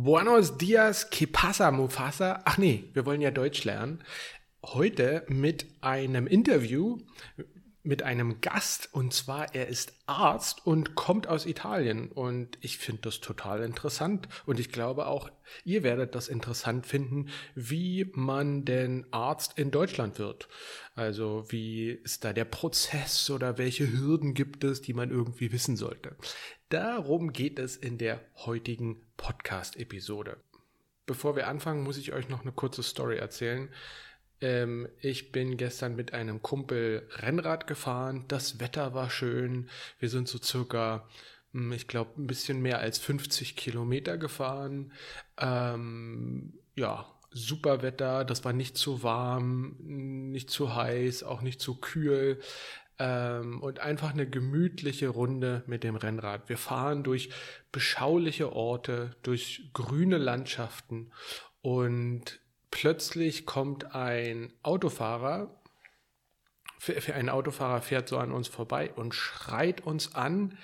Buenos dias, que pasa, Mufasa? Ach nee, wir wollen ja Deutsch lernen. Heute mit einem Interview mit einem Gast und zwar er ist Arzt und kommt aus Italien und ich finde das total interessant und ich glaube auch ihr werdet das interessant finden, wie man denn Arzt in Deutschland wird. Also wie ist da der Prozess oder welche Hürden gibt es, die man irgendwie wissen sollte. Darum geht es in der heutigen Podcast-Episode. Bevor wir anfangen, muss ich euch noch eine kurze Story erzählen. Ähm, ich bin gestern mit einem Kumpel Rennrad gefahren. Das Wetter war schön. Wir sind so circa, hm, ich glaube, ein bisschen mehr als 50 Kilometer gefahren. Ähm, ja, super Wetter. Das war nicht zu warm, nicht zu heiß, auch nicht zu kühl. Ähm, und einfach eine gemütliche Runde mit dem Rennrad. Wir fahren durch beschauliche Orte, durch grüne Landschaften und plötzlich kommt ein Autofahrer, ein Autofahrer fährt so an uns vorbei und schreit uns an,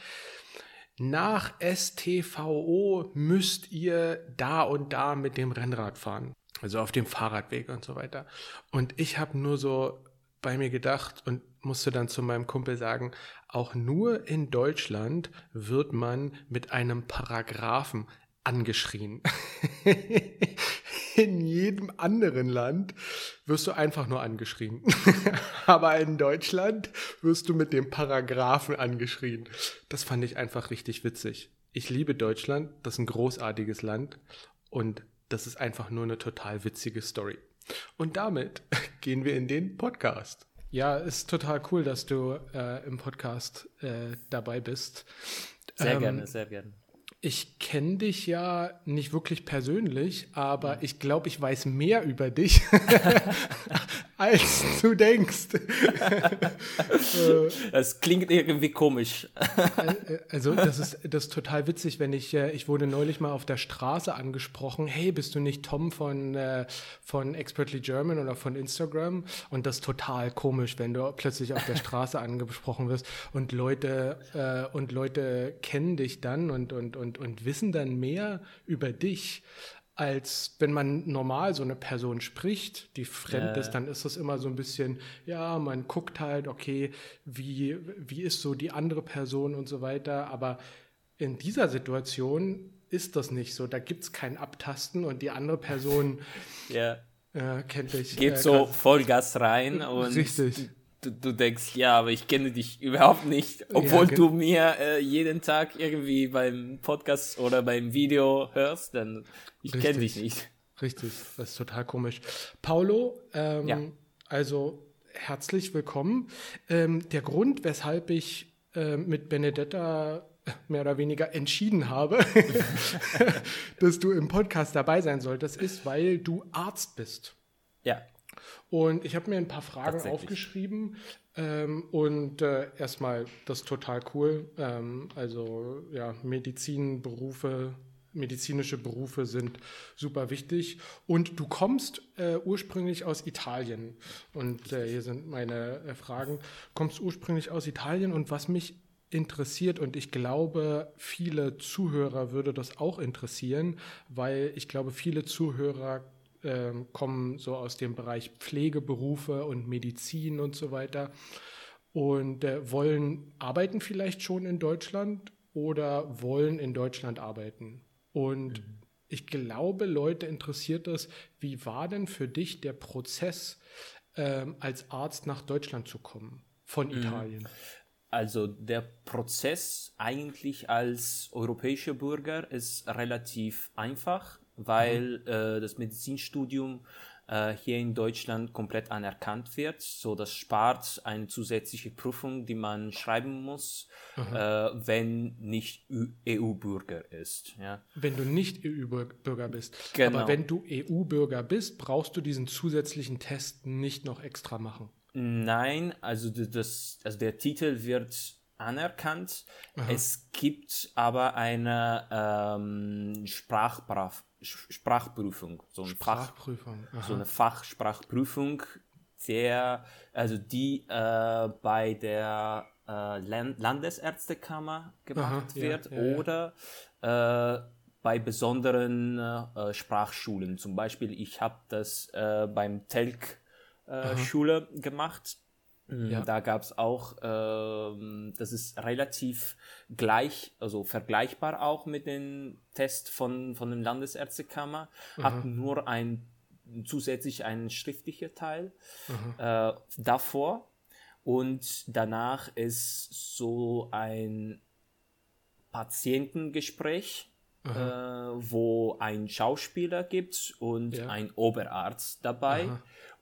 nach STVO müsst ihr da und da mit dem Rennrad fahren. Also auf dem Fahrradweg und so weiter. Und ich habe nur so bei mir gedacht und musste dann zu meinem Kumpel sagen, auch nur in Deutschland wird man mit einem Paragraphen angeschrien. in jedem anderen Land wirst du einfach nur angeschrien. Aber in Deutschland wirst du mit dem Paragraphen angeschrien. Das fand ich einfach richtig witzig. Ich liebe Deutschland, das ist ein großartiges Land und das ist einfach nur eine total witzige Story. Und damit gehen wir in den Podcast. Ja, ist total cool, dass du äh, im Podcast äh, dabei bist. Sehr ähm, gerne, sehr gerne. Ich kenne dich ja nicht wirklich persönlich, aber ich glaube, ich weiß mehr über dich, als du denkst. das klingt irgendwie komisch. Äh, also das ist, das ist total witzig, wenn ich, äh, ich wurde neulich mal auf der Straße angesprochen, hey, bist du nicht Tom von, äh, von Expertly German oder von Instagram? Und das ist total komisch, wenn du plötzlich auf der Straße angesprochen wirst und Leute, und Leute kennen dich dann und, und, und, und wissen dann mehr über dich als wenn man normal so eine Person spricht, die fremd äh. ist, dann ist das immer so ein bisschen, ja, man guckt halt, okay, wie, wie ist so die andere Person und so weiter. Aber in dieser Situation ist das nicht so. Da gibt es kein Abtasten und die andere Person ja. äh, kennt dich. Geht äh, so Vollgas rein und richtig. Du, du, denkst, ja, aber ich kenne dich überhaupt nicht, obwohl ja, du mir äh, jeden Tag irgendwie beim Podcast oder beim Video hörst, dann ich kenne dich nicht. Richtig, das ist total komisch. Paulo, ähm, ja. also herzlich willkommen. Ähm, der Grund, weshalb ich äh, mit Benedetta mehr oder weniger entschieden habe, dass du im Podcast dabei sein solltest, ist, weil du Arzt bist. Ja. Und ich habe mir ein paar Fragen aufgeschrieben. Ähm, und äh, erstmal, das ist total cool. Ähm, also ja, Medizinberufe medizinische Berufe sind super wichtig. Und du kommst äh, ursprünglich aus Italien. Und äh, hier sind meine äh, Fragen. Kommst ursprünglich aus Italien und was mich interessiert und ich glaube, viele Zuhörer würde das auch interessieren, weil ich glaube, viele Zuhörer ähm, kommen so aus dem Bereich Pflegeberufe und Medizin und so weiter und äh, wollen arbeiten vielleicht schon in Deutschland oder wollen in Deutschland arbeiten. Und mhm. ich glaube, Leute interessiert das, wie war denn für dich der Prozess, ähm, als Arzt nach Deutschland zu kommen von mhm. Italien? Also der Prozess eigentlich als europäischer Bürger ist relativ einfach, weil mhm. äh, das Medizinstudium äh, hier in Deutschland komplett anerkannt wird. So, das spart eine zusätzliche Prüfung, die man schreiben muss, äh, wenn nicht EU-Bürger ist. Ja. Wenn du nicht EU-Bürger bist. Genau. Aber wenn du EU-Bürger bist, brauchst du diesen zusätzlichen Test nicht noch extra machen. Nein, also das, also der Titel wird anerkannt. Aha. Es gibt aber eine ähm, Sprachprüfung Sprachprüfung, so, ein Sprachprüfung. Fach, so eine Fachsprachprüfung, der, also die äh, bei der äh, Land Landesärztekammer gemacht aha, wird ja, ja, oder äh, bei besonderen äh, Sprachschulen. Zum Beispiel, ich habe das äh, beim Telk äh, Schule gemacht. Ja. Da gab es auch, äh, das ist relativ gleich, also vergleichbar auch mit dem Test von, von der Landesärztekammer, mhm. hat nur ein zusätzlich ein schriftlicher Teil mhm. äh, davor und danach ist so ein Patientengespräch, äh, wo ein Schauspieler gibt und ja. ein Oberarzt dabei.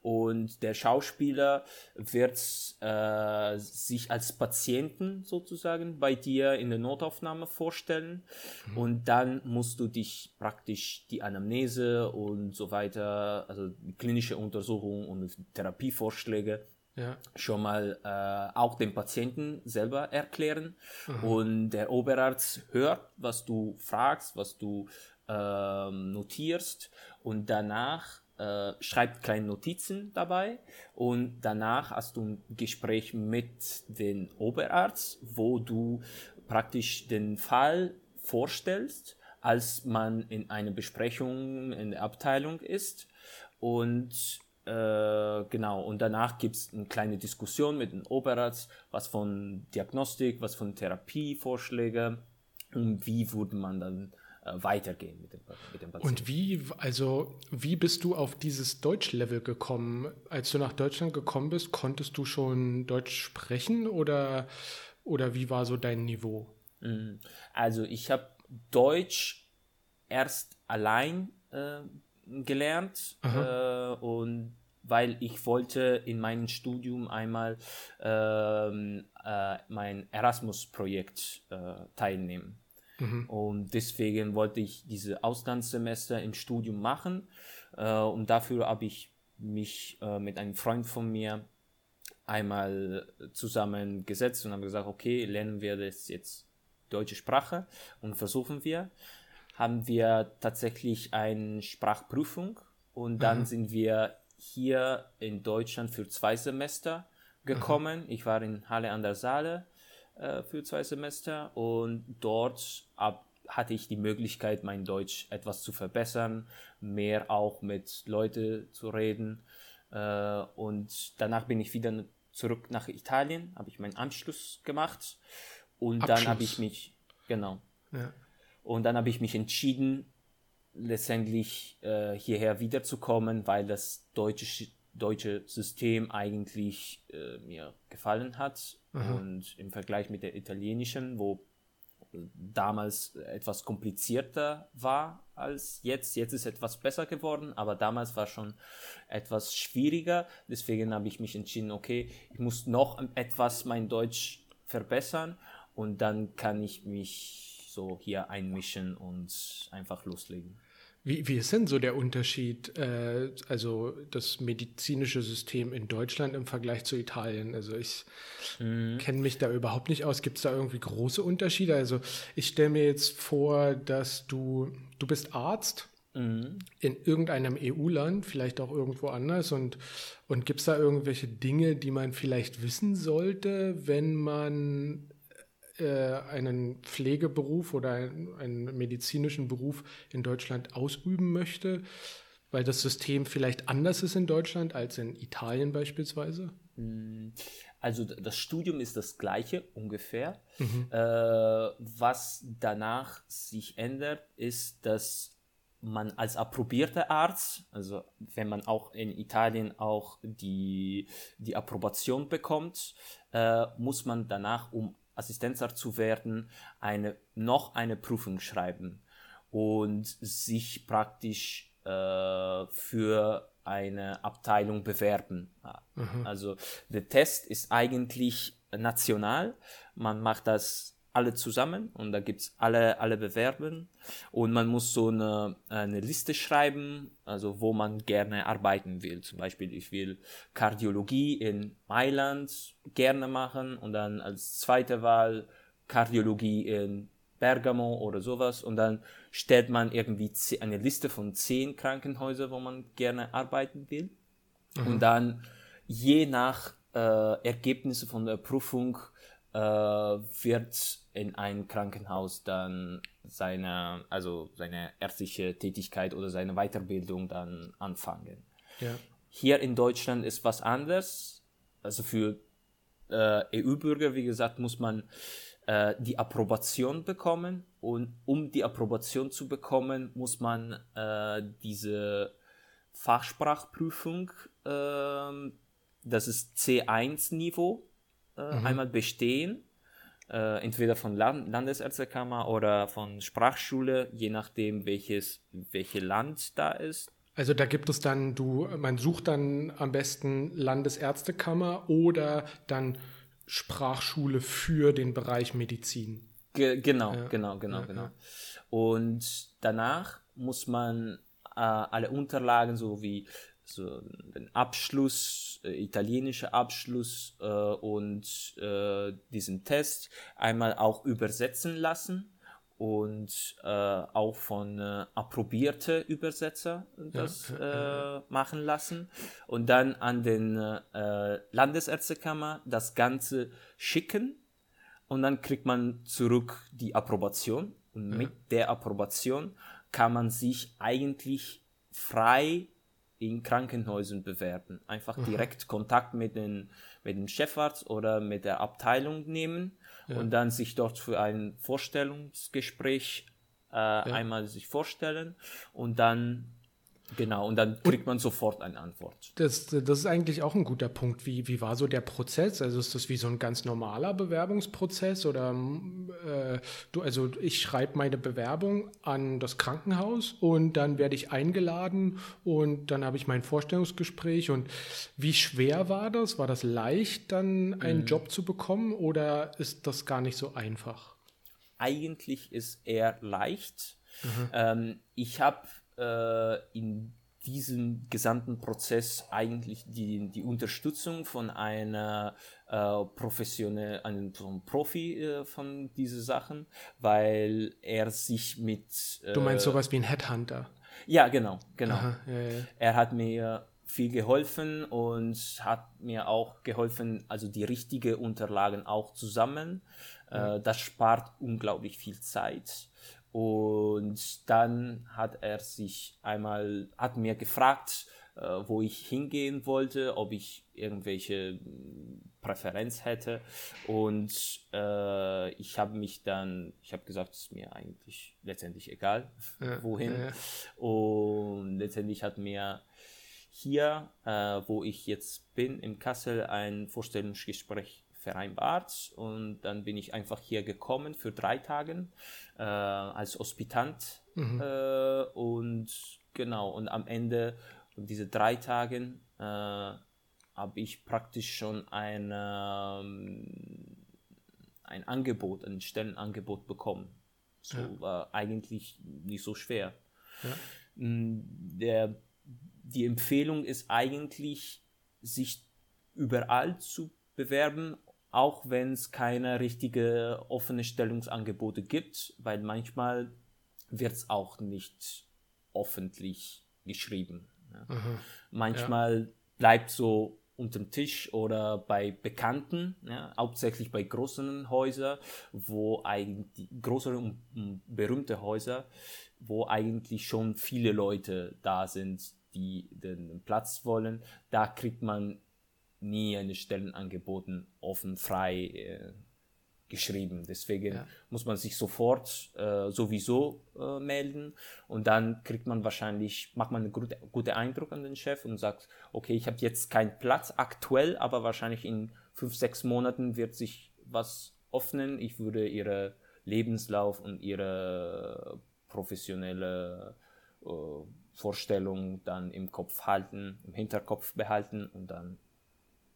Und der Schauspieler wird äh, sich als Patienten sozusagen bei dir in der Notaufnahme vorstellen. Mhm. Und dann musst du dich praktisch die Anamnese und so weiter, also klinische Untersuchungen und Therapievorschläge ja. schon mal äh, auch dem Patienten selber erklären. Mhm. Und der Oberarzt hört, was du fragst, was du äh, notierst. Und danach äh, schreibt kleine Notizen dabei und danach hast du ein Gespräch mit dem Oberarzt, wo du praktisch den Fall vorstellst, als man in einer Besprechung in der Abteilung ist. Und äh, genau, und danach gibt es eine kleine Diskussion mit dem Oberarzt, was von Diagnostik, was von Therapievorschläge und wie würde man dann weitergehen mit dem, mit dem Patienten. Und wie, also, wie bist du auf dieses Deutschlevel gekommen? Als du nach Deutschland gekommen bist, konntest du schon Deutsch sprechen oder, oder wie war so dein Niveau? Mhm. Also, ich habe Deutsch erst allein äh, gelernt äh, und weil ich wollte in meinem Studium einmal ähm, äh, mein Erasmus-Projekt äh, teilnehmen. Mhm. Und deswegen wollte ich diese Auslandssemester im Studium machen. Äh, und dafür habe ich mich äh, mit einem Freund von mir einmal zusammengesetzt und haben gesagt, okay, lernen wir das jetzt deutsche Sprache und versuchen wir. Haben wir tatsächlich eine Sprachprüfung und dann mhm. sind wir hier in Deutschland für zwei Semester gekommen. Mhm. Ich war in Halle an der Saale äh, für zwei Semester und dort ab, hatte ich die Möglichkeit, mein Deutsch etwas zu verbessern, mehr auch mit Leuten zu reden. Äh, und danach bin ich wieder zurück nach Italien, habe ich meinen Anschluss gemacht und Abschluss. dann habe ich mich, genau. Ja. Und dann habe ich mich entschieden, letztendlich äh, hierher wiederzukommen, weil das deutsche deutsche System eigentlich äh, mir gefallen hat Aha. und im Vergleich mit der italienischen, wo damals etwas komplizierter war als jetzt. Jetzt ist etwas besser geworden, aber damals war schon etwas schwieriger. Deswegen habe ich mich entschieden, okay, ich muss noch etwas mein Deutsch verbessern und dann kann ich mich so hier einmischen und einfach loslegen. Wie, wie ist denn so der Unterschied, äh, also das medizinische System in Deutschland im Vergleich zu Italien? Also ich mhm. kenne mich da überhaupt nicht aus. Gibt es da irgendwie große Unterschiede? Also ich stelle mir jetzt vor, dass du, du bist Arzt mhm. in irgendeinem EU-Land, vielleicht auch irgendwo anders. Und, und gibt es da irgendwelche Dinge, die man vielleicht wissen sollte, wenn man äh, einen Pflegeberuf oder einen, einen medizinischen Beruf in Deutschland ausüben möchte, weil das System vielleicht anders ist in Deutschland als in Italien beispielsweise? Hm, also das Studium ist das gleiche ungefähr. Mhm. Äh, was danach sich ändert, ist, dass man als approbierter Arzt, also wenn man auch in Italien auch die, die Approbation bekommt, äh, muss man danach, um Assistenzarzt zu werden, eine, noch eine Prüfung schreiben und sich praktisch äh, für eine Abteilung bewerben. Mhm. Also der Test ist eigentlich national. Man macht das alle zusammen und da gibt's alle, alle Bewerben und man muss so eine, eine Liste schreiben, also wo man gerne arbeiten will. Zum Beispiel, ich will Kardiologie in Mailand gerne machen und dann als zweite Wahl Kardiologie in Bergamo oder sowas und dann stellt man irgendwie eine Liste von zehn Krankenhäusern, wo man gerne arbeiten will mhm. und dann je nach äh, Ergebnisse von der Prüfung wird in ein Krankenhaus dann seine, also seine ärztliche Tätigkeit oder seine Weiterbildung dann anfangen. Ja. Hier in Deutschland ist was anders. Also für äh, EU-Bürger, wie gesagt, muss man äh, die Approbation bekommen und um die Approbation zu bekommen, muss man äh, diese Fachsprachprüfung, ähm, das ist C1-Niveau, äh, mhm. einmal bestehen äh, entweder von Land Landesärztekammer oder von Sprachschule, je nachdem welches welche Land da ist. Also da gibt es dann, du, man sucht dann am besten Landesärztekammer oder dann Sprachschule für den Bereich Medizin. Ge genau, ja. genau, genau, ja, genau. Ja. Und danach muss man äh, alle Unterlagen sowie so den Abschluss, äh, italienischer Abschluss äh, und äh, diesen Test einmal auch übersetzen lassen und äh, auch von äh, approbierte Übersetzer das ja, äh, machen lassen und dann an den äh, Landesärztekammer das Ganze schicken und dann kriegt man zurück die Approbation und ja. mit der Approbation kann man sich eigentlich frei in Krankenhäusern bewerben. Einfach direkt Kontakt mit, den, mit dem Chefarzt oder mit der Abteilung nehmen ja. und dann sich dort für ein Vorstellungsgespräch äh, ja. einmal sich vorstellen und dann Genau, und dann kriegt man sofort eine Antwort. Das, das ist eigentlich auch ein guter Punkt. Wie, wie war so der Prozess? Also ist das wie so ein ganz normaler Bewerbungsprozess? Oder äh, du, also ich schreibe meine Bewerbung an das Krankenhaus und dann werde ich eingeladen und dann habe ich mein Vorstellungsgespräch. Und wie schwer war das? War das leicht, dann einen mhm. Job zu bekommen oder ist das gar nicht so einfach? Eigentlich ist eher leicht. Mhm. Ähm, ich habe äh, in diesem gesamten Prozess eigentlich die, die Unterstützung von einer äh, professionell, einem, einem Profi äh, von diesen Sachen, weil er sich mit. Äh, du meinst sowas wie ein Headhunter? Ja, genau, genau. Aha, ja, ja. Er hat mir viel geholfen und hat mir auch geholfen, also die richtigen Unterlagen auch zusammen. Ja. Äh, das spart unglaublich viel Zeit. Und dann hat er sich einmal, hat mir gefragt, äh, wo ich hingehen wollte, ob ich irgendwelche Präferenz hätte. Und äh, ich habe mich dann, ich habe gesagt, es ist mir eigentlich letztendlich egal, ja, wohin. Ja. Und letztendlich hat mir hier, äh, wo ich jetzt bin, in Kassel, ein Vorstellungsgespräch vereinbart und dann bin ich einfach hier gekommen für drei Tage äh, als Hospitant mhm. äh, und genau und am Ende diese drei Tagen äh, habe ich praktisch schon ein, ähm, ein Angebot, ein Stellenangebot bekommen. So ja. war eigentlich nicht so schwer. Ja. Mm, der, die Empfehlung ist eigentlich, sich überall zu bewerben auch wenn es keine richtige offene Stellungsangebote gibt, weil manchmal wird es auch nicht öffentlich geschrieben. Ja. Mhm. Manchmal ja. bleibt so unterm Tisch oder bei Bekannten, ja, hauptsächlich bei großen Häusern, wo eigentlich größere und berühmte Häuser, wo eigentlich schon viele Leute da sind, die den Platz wollen, da kriegt man nie eine Stellenangeboten offen, frei äh, geschrieben. Deswegen ja. muss man sich sofort äh, sowieso äh, melden und dann kriegt man wahrscheinlich, macht man einen guten gute Eindruck an den Chef und sagt, okay, ich habe jetzt keinen Platz aktuell, aber wahrscheinlich in fünf, sechs Monaten wird sich was öffnen. Ich würde ihre Lebenslauf und ihre professionelle äh, Vorstellung dann im Kopf halten, im Hinterkopf behalten und dann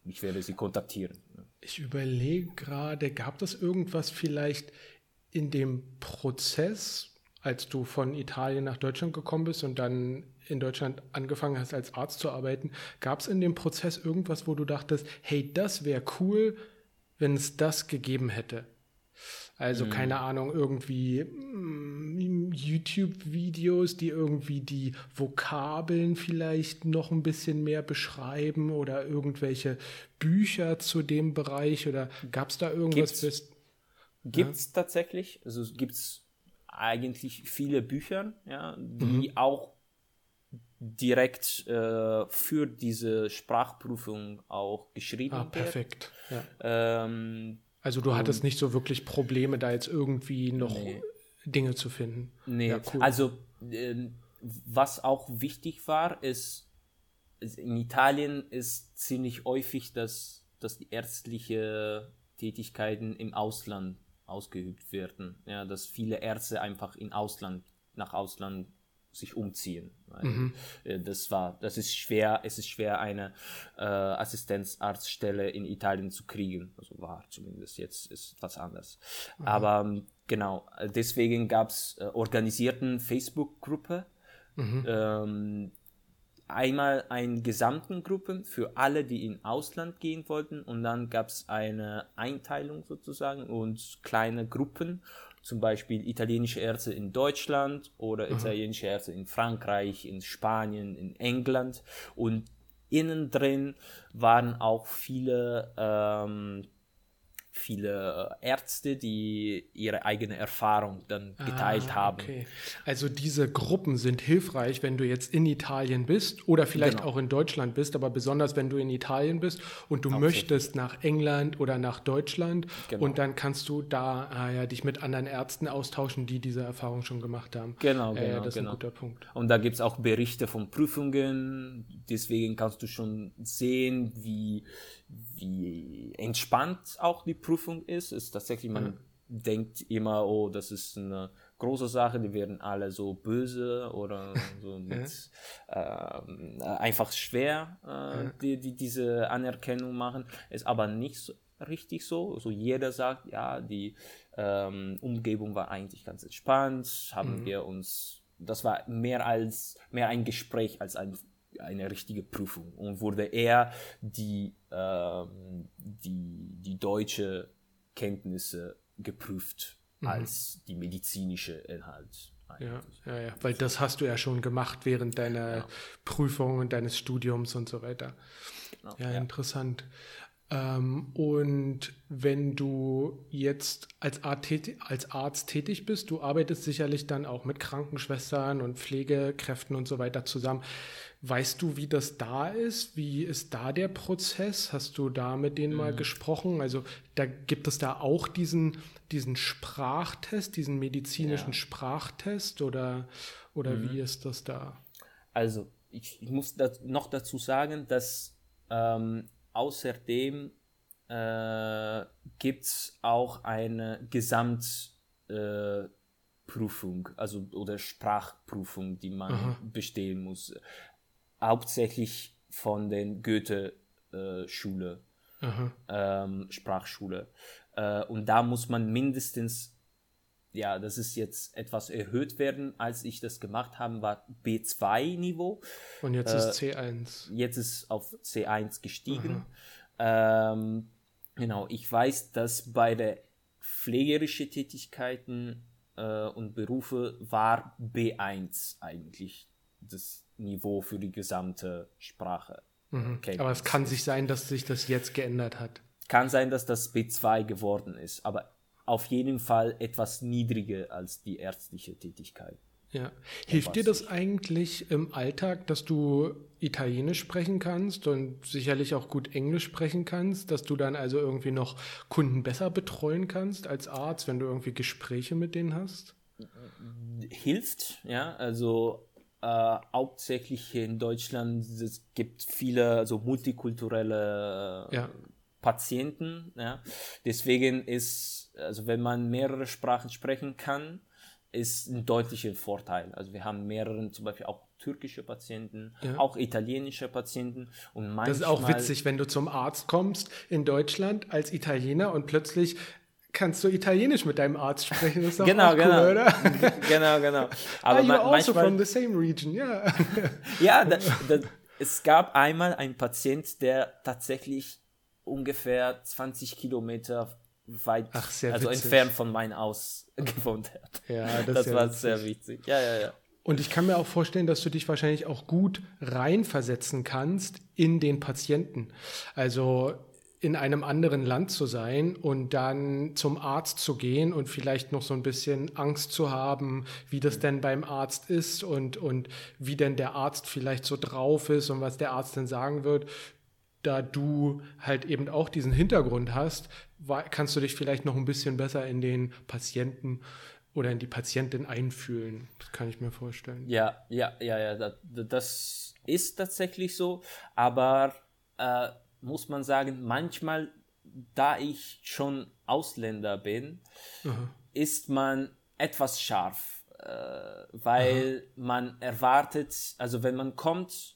ich werde sie kontaktieren. Ich überlege gerade, gab es irgendwas vielleicht in dem Prozess, als du von Italien nach Deutschland gekommen bist und dann in Deutschland angefangen hast, als Arzt zu arbeiten, gab es in dem Prozess irgendwas, wo du dachtest, hey, das wäre cool, wenn es das gegeben hätte? Also mhm. keine Ahnung, irgendwie mm, YouTube-Videos, die irgendwie die Vokabeln vielleicht noch ein bisschen mehr beschreiben oder irgendwelche Bücher zu dem Bereich oder gab es da irgendwas? Gibt es ja? tatsächlich, also gibt es eigentlich viele Bücher, ja, die mhm. auch direkt äh, für diese Sprachprüfung auch geschrieben ah, perfekt. Ja. Ähm, also du hattest nicht so wirklich Probleme, da jetzt irgendwie noch nee. Dinge zu finden. Nee, ja, cool. also äh, was auch wichtig war, ist, in Italien ist ziemlich häufig, dass, dass die ärztliche Tätigkeiten im Ausland ausgeübt werden. Ja, dass viele Ärzte einfach in Ausland, nach Ausland sich umziehen. Mhm. Äh, das war, das ist schwer, es ist schwer, eine äh, Assistenzarztstelle in Italien zu kriegen. Also war zumindest jetzt ist was anders. Mhm. Aber ähm, genau, deswegen gab es äh, organisierten Facebook-Gruppe. Mhm. Ähm, einmal eine gesamten Gruppe für alle, die in Ausland gehen wollten und dann gab es eine Einteilung sozusagen und kleine Gruppen zum Beispiel italienische Ärzte in Deutschland oder mhm. italienische Ärzte in Frankreich, in Spanien, in England. Und innen drin waren auch viele ähm, viele Ärzte, die ihre eigene Erfahrung dann geteilt ah, haben. Okay. Also diese Gruppen sind hilfreich, wenn du jetzt in Italien bist oder vielleicht genau. auch in Deutschland bist, aber besonders wenn du in Italien bist und du möchtest nach England oder nach Deutschland genau. und dann kannst du da ah, ja, dich mit anderen Ärzten austauschen, die diese Erfahrung schon gemacht haben. Genau, äh, genau. das ist genau. ein guter Punkt. Und da gibt es auch Berichte von Prüfungen, deswegen kannst du schon sehen, wie wie entspannt auch die Prüfung ist. Ist tatsächlich, man mhm. denkt immer, oh, das ist eine große Sache, die werden alle so böse oder so mit, äh, einfach schwer, äh, die, die diese Anerkennung machen. Ist aber nicht so richtig so. Also jeder sagt, ja, die ähm, Umgebung war eigentlich ganz entspannt, haben mhm. wir uns, das war mehr als mehr ein Gespräch als ein eine richtige Prüfung und wurde eher die, ähm, die, die deutsche Kenntnisse geprüft mhm. als die medizinische Inhalt. Ja, ja, ja, weil das hast du ja schon gemacht während deiner ja. Prüfung und deines Studiums und so weiter. Genau, ja, ja, interessant. Ähm, und wenn du jetzt als, als Arzt tätig bist, du arbeitest sicherlich dann auch mit Krankenschwestern und Pflegekräften und so weiter zusammen. Weißt du, wie das da ist? Wie ist da der Prozess? Hast du da mit denen mhm. mal gesprochen? Also da gibt es da auch diesen, diesen Sprachtest, diesen medizinischen ja. Sprachtest oder, oder mhm. wie ist das da? Also ich, ich muss das noch dazu sagen, dass ähm, außerdem äh, gibt es auch eine Gesamtprüfung, äh, also oder Sprachprüfung, die man Aha. bestehen muss hauptsächlich von den Goethe-Schule, äh, ähm, Sprachschule. Äh, und da muss man mindestens, ja, das ist jetzt etwas erhöht werden, als ich das gemacht habe, war B2-Niveau. Und jetzt äh, ist C1. Jetzt ist auf C1 gestiegen. Ähm, genau, ich weiß, dass bei der pflegerischen Tätigkeiten äh, und Berufe war B1 eigentlich das Niveau für die gesamte Sprache. Mhm. Aber es kann sich sein, dass sich das jetzt geändert hat. Kann sein, dass das B2 geworden ist, aber auf jeden Fall etwas niedriger als die ärztliche Tätigkeit. Ja. Hilft dir das eigentlich im Alltag, dass du Italienisch sprechen kannst und sicherlich auch gut Englisch sprechen kannst, dass du dann also irgendwie noch Kunden besser betreuen kannst als Arzt, wenn du irgendwie Gespräche mit denen hast? Hilft, ja. Also äh, hauptsächlich in Deutschland, es gibt viele also multikulturelle ja. Patienten. Ja. Deswegen ist, also wenn man mehrere Sprachen sprechen kann, ist ein deutlicher Vorteil. Also wir haben mehrere, zum Beispiel auch türkische Patienten, ja. auch italienische Patienten und manchmal. Das ist auch witzig, wenn du zum Arzt kommst in Deutschland als Italiener und plötzlich kannst du Italienisch mit deinem Arzt sprechen. Das ist doch genau, auch genau. cool, oder? genau, genau. Aber Are you also from the same region? Yeah. ja, da, es gab einmal einen Patient, der tatsächlich ungefähr 20 Kilometer weit, Ach, also witzig. entfernt von meinem Haus gewohnt hat. Ja, das, das war witzig. sehr witzig. Ja, ja, ja. Und ich kann mir auch vorstellen, dass du dich wahrscheinlich auch gut reinversetzen kannst in den Patienten. Also in einem anderen Land zu sein und dann zum Arzt zu gehen und vielleicht noch so ein bisschen Angst zu haben, wie das denn beim Arzt ist und, und wie denn der Arzt vielleicht so drauf ist und was der Arzt denn sagen wird. Da du halt eben auch diesen Hintergrund hast, kannst du dich vielleicht noch ein bisschen besser in den Patienten oder in die Patientin einfühlen. Das kann ich mir vorstellen. Ja, ja, ja, ja, das ist tatsächlich so, aber äh, muss man sagen, manchmal, da ich schon Ausländer bin, Aha. ist man etwas scharf, äh, weil Aha. man erwartet, also wenn man kommt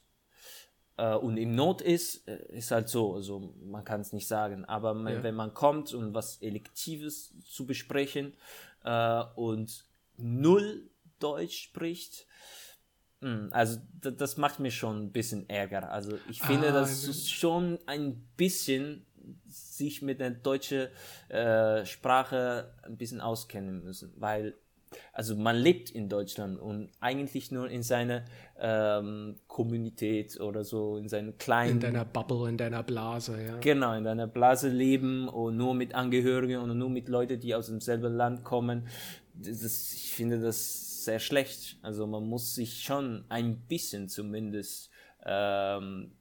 äh, und im Not ist, äh, ist halt so, also man kann es nicht sagen, aber man, ja. wenn man kommt, um was Elektives zu besprechen, äh, und null Deutsch spricht, hm, also das macht mir schon ein bisschen Ärger. Also ich finde, ah, dass du schon ein bisschen sich mit der deutschen äh, Sprache ein bisschen auskennen müssen, weil also man lebt in Deutschland und eigentlich nur in seiner ähm, Kommunität oder so, in seinen kleinen... In deiner Bubble, in deiner Blase, ja. Genau, in deiner Blase leben und nur mit Angehörigen und nur mit Leuten, die aus demselben Land kommen. Das, ich finde das sehr schlecht. Also man muss sich schon ein bisschen zumindest ähm,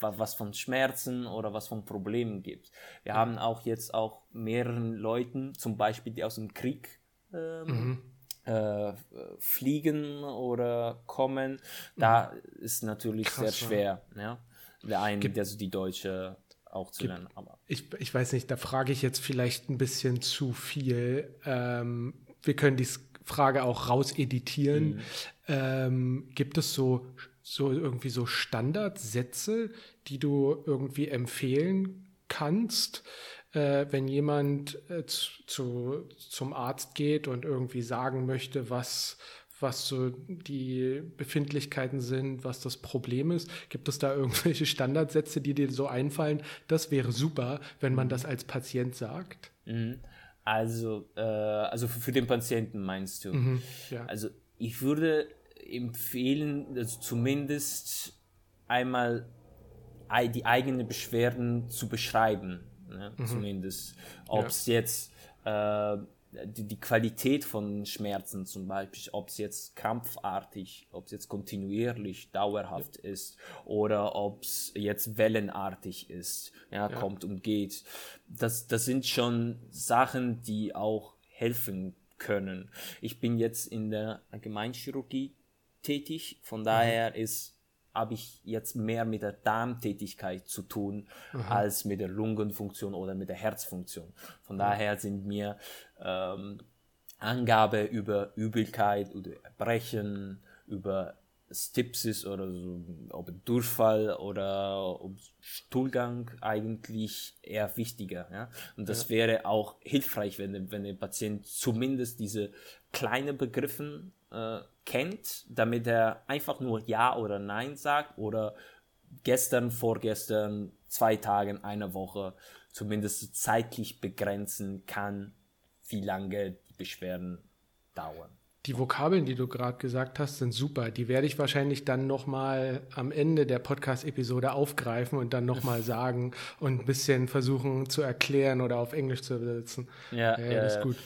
was von Schmerzen oder was von Problemen gibt. Wir haben auch jetzt auch mehreren Leuten, zum Beispiel die aus dem Krieg ähm, mhm äh, fliegen oder kommen, da mhm. ist natürlich Krass, sehr schwer, ja. Der eine, Gibt, also die Deutsche auch zu lernen. Aber. Ich, ich weiß nicht, da frage ich jetzt vielleicht ein bisschen zu viel. Ähm, wir können die Frage auch rauseditieren. Mhm. Ähm, gibt es so, so irgendwie so Standardsätze, die du irgendwie empfehlen kannst? Äh, wenn jemand äh, zu, zum Arzt geht und irgendwie sagen möchte, was, was so die Befindlichkeiten sind, was das Problem ist. Gibt es da irgendwelche Standardsätze, die dir so einfallen? Das wäre super, wenn man das als Patient sagt. Mhm. Also, äh, also für, für, den Patienten meinst du? Mhm, ja. Also ich würde empfehlen, also zumindest einmal die eigenen Beschwerden zu beschreiben ne? mhm. zumindest. Ob es ja. jetzt äh, die, die Qualität von Schmerzen zum Beispiel, ob es jetzt krampfartig, ob es jetzt kontinuierlich, dauerhaft ja. ist oder ob es jetzt wellenartig ist, ja, ja, kommt und geht. Das, das sind schon Sachen, die auch helfen können. Ich bin jetzt in der Allgemeinchirurgie tätig, von mhm. daher ist habe ich jetzt mehr mit der Darmtätigkeit zu tun Aha. als mit der Lungenfunktion oder mit der Herzfunktion. Von ja. daher sind mir ähm, Angabe über Übelkeit oder Erbrechen, über Stipsis oder so, ob Durchfall oder ob Stuhlgang eigentlich eher wichtiger. Ja? Und das ja. wäre auch hilfreich, wenn, wenn der Patient zumindest diese kleinen Begriffen äh, kennt, damit er einfach nur Ja oder Nein sagt oder gestern, vorgestern, zwei Tagen, eine Woche zumindest zeitlich begrenzen kann, wie lange die Beschwerden dauern. Die Vokabeln, die du gerade gesagt hast, sind super. Die werde ich wahrscheinlich dann nochmal am Ende der Podcast-Episode aufgreifen und dann nochmal sagen und ein bisschen versuchen zu erklären oder auf Englisch zu übersetzen. Ja, ja, ja das ist gut.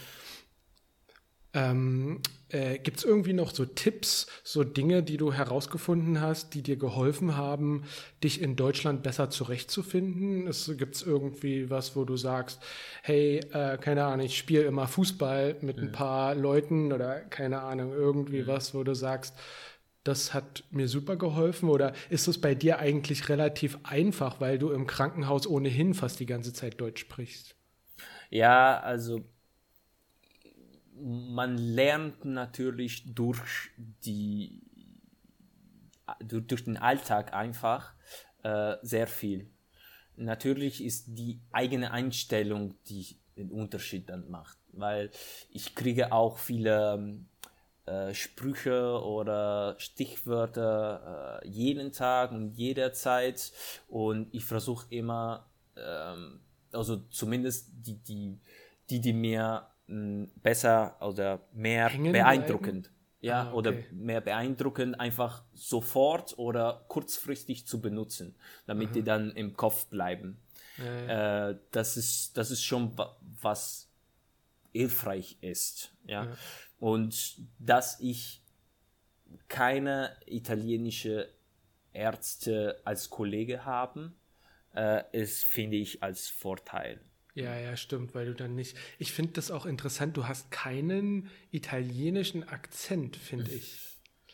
Ähm, äh, Gibt es irgendwie noch so Tipps, so Dinge, die du herausgefunden hast, die dir geholfen haben, dich in Deutschland besser zurechtzufinden? Gibt es irgendwie was, wo du sagst, hey, äh, keine Ahnung, ich spiele immer Fußball mit mhm. ein paar Leuten oder keine Ahnung, irgendwie mhm. was, wo du sagst, das hat mir super geholfen oder ist es bei dir eigentlich relativ einfach, weil du im Krankenhaus ohnehin fast die ganze Zeit Deutsch sprichst? Ja, also man lernt natürlich durch die durch, durch den Alltag einfach äh, sehr viel. Natürlich ist die eigene Einstellung, die den Unterschied dann macht, weil ich kriege auch viele äh, Sprüche oder Stichwörter äh, jeden Tag und jederzeit und ich versuche immer, ähm, also zumindest die, die die die mir besser oder mehr Hängen beeindruckend. Ja, Ah, okay. oder mehr beeindruckend einfach sofort oder kurzfristig zu benutzen, damit die dann im Kopf bleiben. Äh, das, ist, das ist schon wa- was hilfreich ist. Ja? Und dass ich keine italienische Ärzte als Kollege haben, äh, ist, finde ich, als Vorteil. Ja, ja, stimmt, weil du dann nicht. Ich finde das auch interessant, du hast keinen italienischen Akzent, finde ich.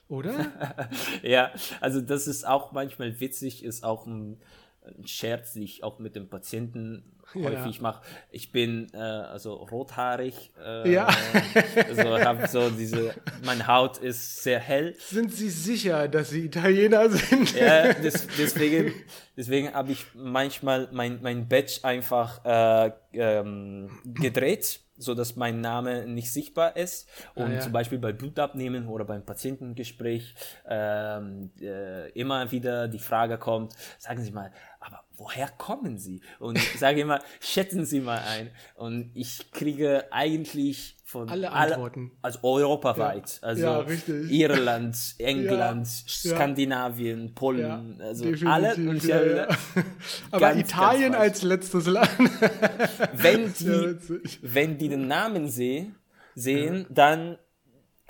Oder? Ja, also das ist auch manchmal witzig, ist auch ein, ein Scherz, den ich auch mit dem Patienten Ja. häufig mache. Ich bin äh, also rothaarig, äh, Ja. also habe so diese, meine Haut ist sehr hell. Sind Sie sicher, dass Sie Italiener sind? Ja, des, deswegen, deswegen habe ich manchmal mein, mein Badge einfach äh, ähm, gedreht, so dass mein Name nicht sichtbar ist. Und Ah, ja. zum Beispiel bei Blutabnehmen oder beim Patientengespräch ähm, äh, immer wieder die Frage kommt, sagen Sie mal, aber woher kommen Sie? Und ich sage immer, schätzen Sie mal ein. Und ich kriege eigentlich von Alle Antworten. also europaweit, also Ja. Irland, England, Ja. Skandinavien, Polen, also definitiv, alle. Und ja, ja. gedacht, Aber ganz, Italien ganz als letztes Land. wenn die, wenn die den Namen seh, sehen, dann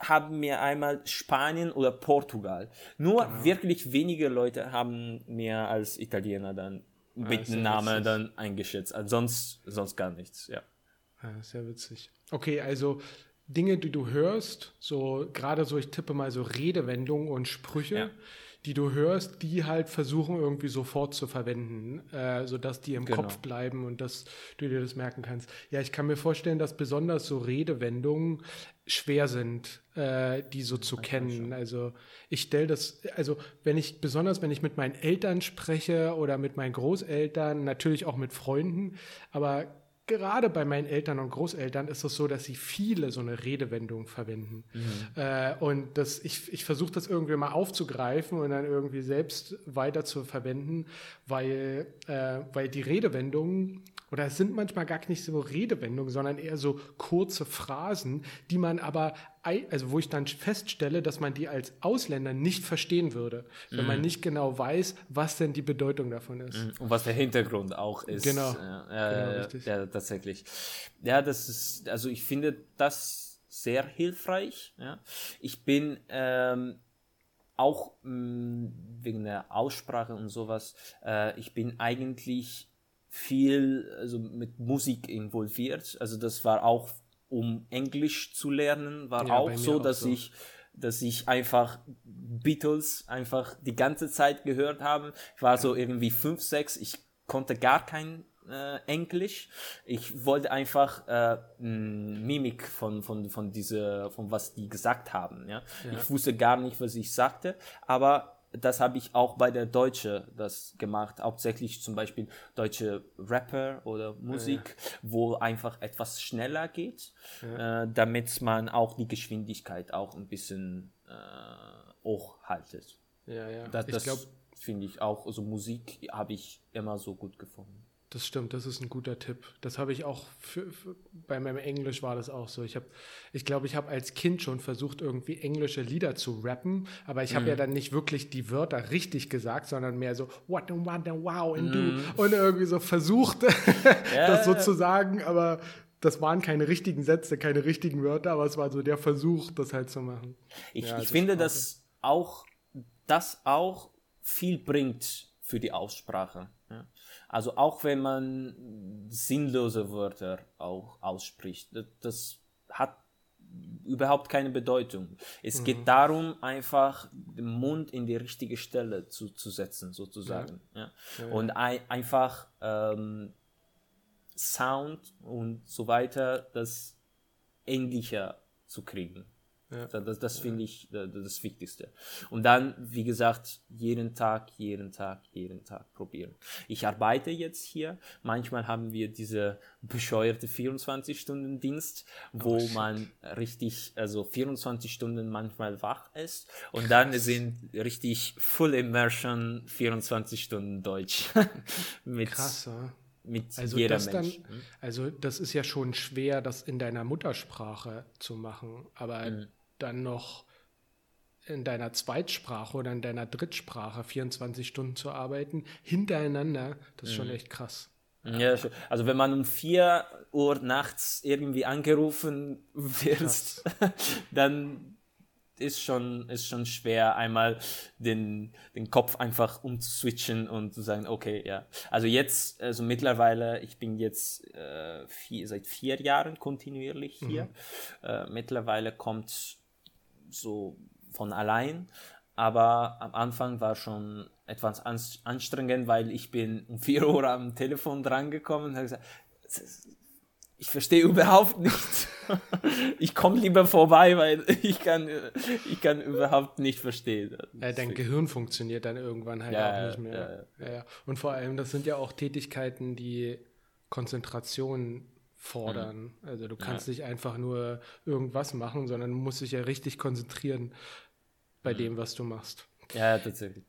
haben mir einmal Spanien oder Portugal. Nur Ah. wirklich wenige Leute haben mehr als Italiener dann mit ist ja dem Namen dann eingeschätzt. Also sonst, sonst gar nichts, ja. Ja, sehr witzig. Okay, also Dinge, die du hörst, so gerade so, ich tippe mal so Redewendungen und Sprüche, Ja. Die du hörst, die halt versuchen irgendwie sofort zu verwenden, äh, sodass die im Genau. Kopf bleiben und dass du dir das merken kannst. Ja, ich kann mir vorstellen, dass besonders so Redewendungen schwer sind, äh, die so zu kennen. Also ich stelle das, also wenn ich, besonders wenn ich mit meinen Eltern spreche oder mit meinen Großeltern, natürlich auch mit Freunden, aber gerade bei meinen Eltern und Großeltern ist es so, dass sie viele so eine Redewendung verwenden. Äh, und das, ich, ich versuche das irgendwie mal aufzugreifen und dann irgendwie selbst weiter zu verwenden, weil, äh, weil die Redewendungen, oder es sind manchmal gar nicht so Redewendungen, sondern eher so kurze Phrasen, die man aber, also wo ich dann feststelle, dass man die als Ausländer nicht verstehen würde, wenn man nicht genau weiß, was denn die Bedeutung davon ist. Und was der Hintergrund auch ist. Genau. Äh, Genau, äh, richtig. ja, tatsächlich. Ja, das ist, also ich finde das sehr hilfreich. Ja. Ich bin ähm, auch mh, wegen der Aussprache und sowas, äh, ich bin eigentlich viel also mit Musik involviert. Also das war auch, um Englisch zu lernen, war Ja, auch so, auch dass so. ich dass ich einfach Beatles einfach die ganze Zeit gehört habe. Ich war so irgendwie fünf, sechs, ich konnte gar kein äh, Englisch. Ich wollte einfach äh, Mimik von, von, von diese, von was die gesagt haben. Ja? Ich wusste gar nicht, was ich sagte, aber das habe ich auch bei der Deutsche das gemacht, hauptsächlich zum Beispiel deutsche Rapper oder Musik, wo einfach etwas schneller geht, äh, damit man auch die Geschwindigkeit auch ein bisschen äh, hochhaltet. Ja, ja. Das, das glaube, finde ich auch, also Musik habe ich immer so gut gefunden. Das stimmt, das ist ein guter Tipp. Das habe ich auch für, für, bei meinem Englisch war das auch so. Ich habe, ich glaube, ich habe als Kind schon versucht, irgendwie englische Lieder zu rappen, aber ich habe Mhm. ja dann nicht wirklich die Wörter richtig gesagt, sondern mehr so what and what and wow and Mhm. do und irgendwie so versucht, das so zu sagen, aber das waren keine richtigen Sätze, keine richtigen Wörter, aber es war so der Versuch, das halt zu machen. Ich, Ja, ich das finde, dass auch das auch viel bringt für die Aussprache. Ja. Also auch wenn man sinnlose Wörter auch ausspricht, das, hat überhaupt keine Bedeutung. Es geht darum, einfach den Mund in die richtige Stelle zu, zu setzen, sozusagen. Ja. Und ein, einfach ähm, Sound und so weiter, das ähnlicher zu kriegen. Das, das, das finde ich das, Wichtigste. Und dann, wie gesagt, jeden Tag, jeden Tag, jeden Tag probieren. Ich arbeite jetzt hier. Manchmal haben wir diese bescheuerte 24-Stunden-Dienst, wo man richtig, also 24 Stunden manchmal wach ist. Und dann sind richtig Full Immersion 24 Stunden Deutsch. Mit, Krass, ja. mit also jeder das Mensch. Dann, also das ist ja schon schwer, das in deiner Muttersprache zu machen, aber mhm. Dann noch in deiner Zweitsprache oder in deiner Drittsprache 24 Stunden zu arbeiten, hintereinander, das ist mhm. schon echt krass. Ja, also wenn man um 4 Uhr nachts irgendwie angerufen wird, dann ist schon, ist schon schwer, einmal den, den Kopf einfach umzuswitchen und zu sagen, okay, ja. Also jetzt, also mittlerweile, ich bin jetzt äh, vier, seit vier Jahren kontinuierlich hier. Mhm. Äh, mittlerweile kommt so von allein, aber am Anfang war schon etwas anstrengend, weil ich bin um 4 Uhr am Telefon drangekommen und habe gesagt, ich verstehe überhaupt nichts. ich komme lieber vorbei, weil ich kann, ich kann überhaupt nicht verstehen. Ja, dein Gehirn funktioniert dann irgendwann halt ja, auch nicht mehr. Ja, ja. Und vor allem, das sind ja auch Tätigkeiten, die Konzentration fordern. Mhm. Also du kannst nicht einfach nur irgendwas machen, sondern musst dich ja richtig konzentrieren bei mhm. dem, was du machst. Ja, tatsächlich.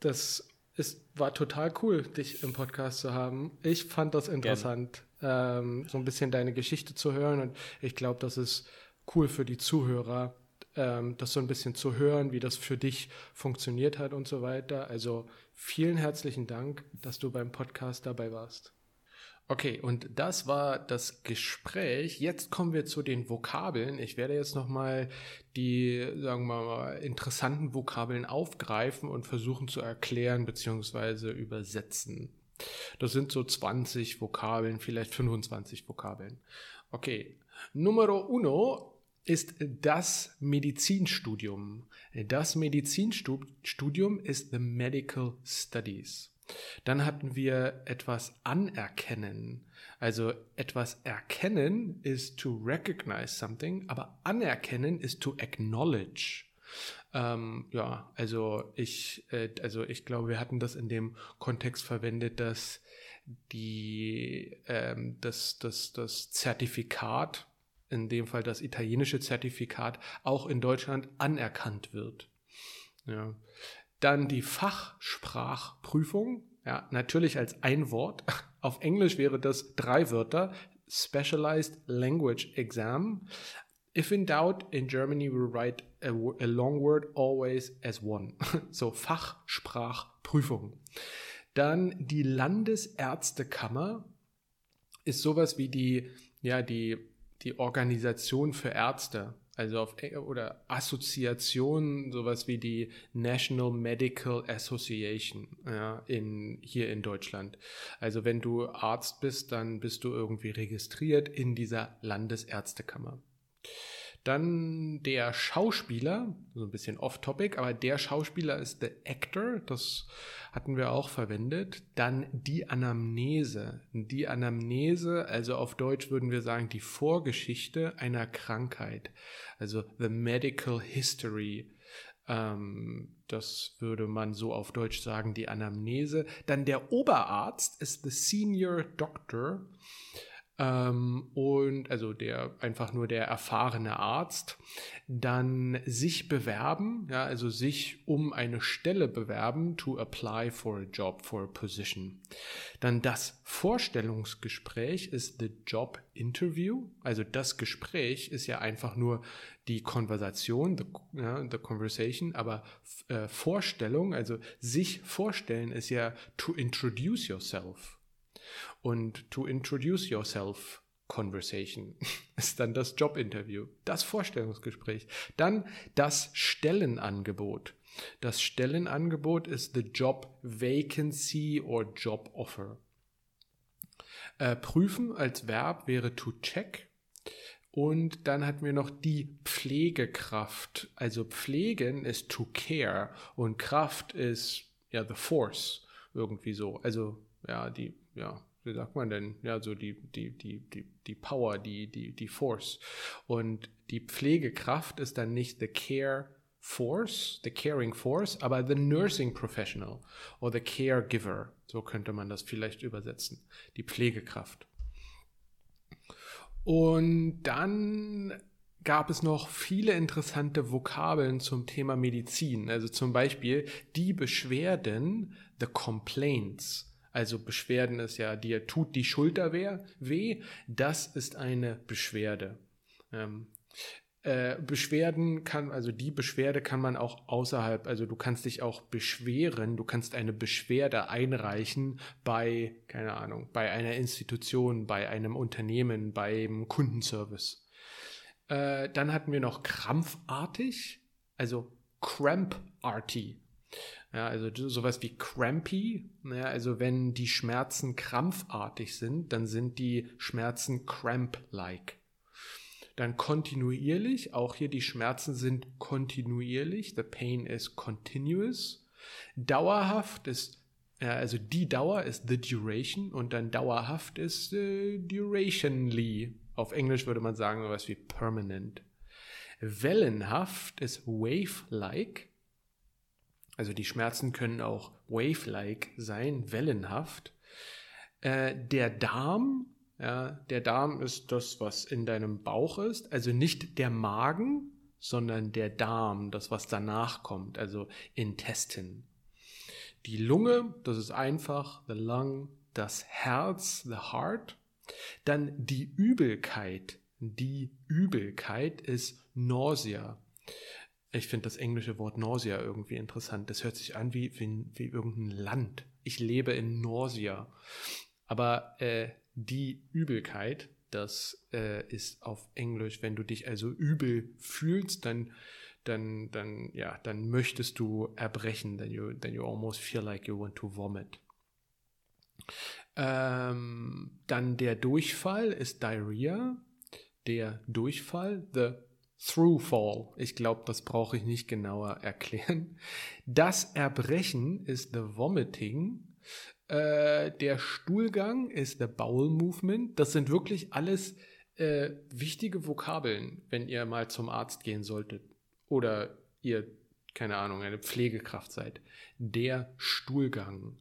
Das ist, war total cool, dich im Podcast zu haben. Ich fand das interessant ähm, so ein bisschen deine Geschichte zu hören. Und ich glaube, das ist cool für die Zuhörer, ähm, das so ein bisschen zu hören, wie das für dich funktioniert hat und so weiter. Also vielen herzlichen Dank, dass du beim Podcast dabei warst. Okay, und das war das Gespräch. Jetzt kommen wir zu den Vokabeln. Ich werde jetzt nochmal die, sagen wir mal, interessanten Vokabeln aufgreifen und versuchen zu erklären bzw. übersetzen. Das sind so 20 Vokabeln, vielleicht 25 Vokabeln. Okay. Numero uno ist das Medizinstudium. Das Medizinstudium ist the Medical Studies. Dann hatten wir etwas anerkennen. Also etwas erkennen ist to recognize something, aber anerkennen ist to acknowledge. Ähm, ja, also ich, äh, also ich glaube, wir hatten das in dem Kontext verwendet, dass die, ähm, das, das, das Zertifikat, in dem Fall das italienische Zertifikat, auch in Deutschland anerkannt wird. Ja. Dann die Fachsprachprüfung, ja, natürlich als ein Wort. Auf Englisch wäre das drei Wörter. Specialized Language Exam. If in doubt, in Germany we write a, a long word always as one. so Fachsprachprüfung. Dann die Landesärztekammer ist sowas wie die, ja, die, die Organisation für Ärzte. Also auf, oder Assoziation, sowas wie die National Medical Association ja, in, hier in Deutschland. Also wenn du Arzt bist, dann bist du irgendwie registriert in dieser Landesärztekammer. Dann der Schauspieler, so ein bisschen off-topic, aber der Schauspieler ist the actor, das hatten wir auch verwendet. Dann die Anamnese. Die Anamnese, also auf Deutsch würden wir sagen, die Vorgeschichte einer Krankheit. Also the medical history. Ähm, das würde man so auf Deutsch sagen, die Anamnese. Dann der Oberarzt ist the senior doctor. Ähm, und also der einfach nur der erfahrene Arzt, dann sich bewerben, ja, also sich um eine Stelle bewerben, to apply for a job, for a position. Dann das Vorstellungsgespräch ist the job interview, also das Gespräch ist ja einfach nur die Konversation, the, ja, the conversation, aber äh, Vorstellung, also sich vorstellen ist ja to introduce yourself. Und to introduce yourself Conversation ist dann das Jobinterview, das Vorstellungsgespräch. Dann das Stellenangebot. Das Stellenangebot ist the Job Vacancy or Job Offer. Äh, prüfen als Verb wäre to check. Und dann hatten wir noch die Pflegekraft. Also pflegen ist to care und Kraft ist ja the force irgendwie so. Also ja die ja wie sagt man denn, ja, so die, die, die, die, die Power, die, die, die Force. Und die Pflegekraft ist dann nicht the care force, the caring force, aber the nursing professional oder the caregiver. So könnte man das vielleicht übersetzen. Die Pflegekraft. Und dann gab es noch viele interessante Vokabeln zum Thema Medizin. Also zum Beispiel die Beschwerden, the complaints Also Beschwerden ist ja, dir tut die Schulter weh. Das ist eine Beschwerde. Ähm, äh, Beschwerden kann, also die Beschwerde kann man auch außerhalb, also du kannst dich auch beschweren, du kannst eine Beschwerde einreichen bei, keine Ahnung, bei einer Institution, bei einem Unternehmen, beim Kundenservice. Äh, dann hatten wir noch krampfartig, also cramparty. Ja, also sowas wie crampy, ja, also wenn die Schmerzen krampfartig sind, dann sind die Schmerzen cramp-like. Dann kontinuierlich, auch hier die Schmerzen sind kontinuierlich, the pain is continuous. Dauerhaft ist, ja, also die Dauer ist the duration und dann dauerhaft ist äh, durationly. Auf Englisch würde man sagen sowas wie permanent. Wellenhaft ist wave-like. Also die Schmerzen können auch wave-like sein, wellenhaft. Äh, der Darm, ja, der Darm ist das, was in deinem Bauch ist. Also nicht der Magen, sondern der Darm, das, was danach kommt, also Intestin. Die Lunge, das ist einfach, the lung, das Herz, the heart. Dann die Übelkeit. Die Übelkeit ist Nausea. Ich finde das englische Wort Nausea irgendwie interessant. Das hört sich an wie, wie, wie irgendein Land. Ich lebe in Nausea. Aber äh, die Übelkeit, das äh, ist auf Englisch, wenn du dich also übel fühlst, dann, dann, dann, ja, dann möchtest du erbrechen. Then you, then you almost feel like you want to vomit. Ähm, dann der Durchfall ist Diarrhea. Der Durchfall, the Throughfall. Ich glaube, das brauche ich nicht genauer erklären. Das Erbrechen ist the Vomiting. Äh, der Stuhlgang ist the Bowel Movement. Das sind wirklich alles äh, wichtige Vokabeln, wenn ihr mal zum Arzt gehen solltet. Oder ihr, keine Ahnung, eine Pflegekraft seid. Der Stuhlgang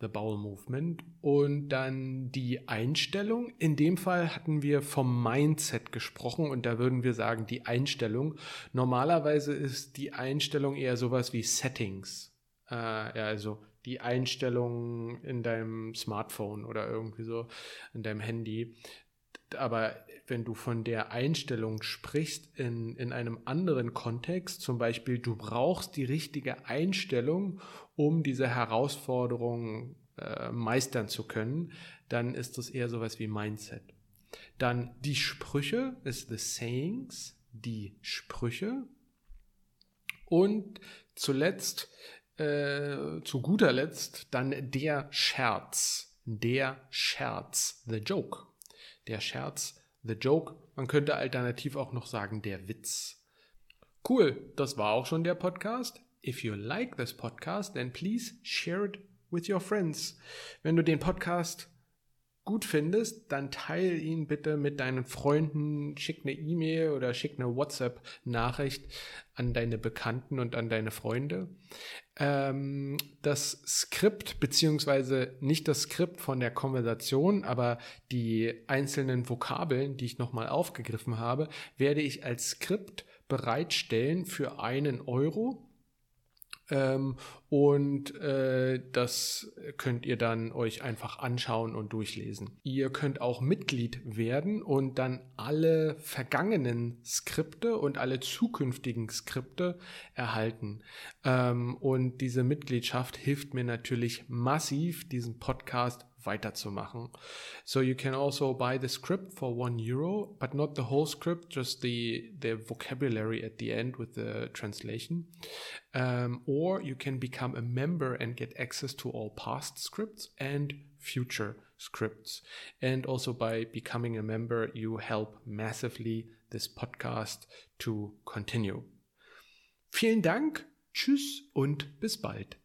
the Bowel Movement und dann die Einstellung. In dem Fall hatten wir vom Mindset gesprochen und da würden wir sagen, die Einstellung. Normalerweise ist die Einstellung eher sowas wie Settings. Äh, ja, also die Einstellung in deinem Smartphone oder irgendwie so in deinem Handy aber wenn du von der Einstellung sprichst in, in einem anderen Kontext, zum Beispiel du brauchst die richtige Einstellung, um diese Herausforderung äh, meistern zu können, dann ist das eher sowas wie Mindset. Dann die Sprüche ist the sayings, die Sprüche. Und zuletzt, äh, zu guter Letzt, dann der Scherz, der Scherz, the joke der Scherz, the joke. Man könnte alternativ auch noch sagen, der Witz. Cool, das war auch schon der Podcast. If you like this podcast, then please share it with your friends. Wenn du den Podcast gut findest, dann teile ihn bitte mit deinen Freunden, schick eine E-Mail oder schick eine WhatsApp-Nachricht an deine Bekannten und an deine Freunde. Ähm, das Skript, beziehungsweise nicht das Skript von der Konversation, aber die einzelnen Vokabeln, die ich nochmal aufgegriffen habe, werde ich als Skript bereitstellen für einen Euro ähm, und äh, das könnt ihr dann euch einfach anschauen und durchlesen. Ihr könnt auch Mitglied werden und dann alle vergangenen Skripte und alle zukünftigen Skripte erhalten. Ähm, und diese Mitgliedschaft hilft mir natürlich massiv, diesen Podcast weiterzumachen. So you can also buy the script for one euro, but not the whole script, just the, the vocabulary at the end with the translation. Um, or you can become a member and get access to all past scripts and future scripts. And also by becoming a member, you help massively this podcast to continue. Vielen Dank, tschüss und bis bald.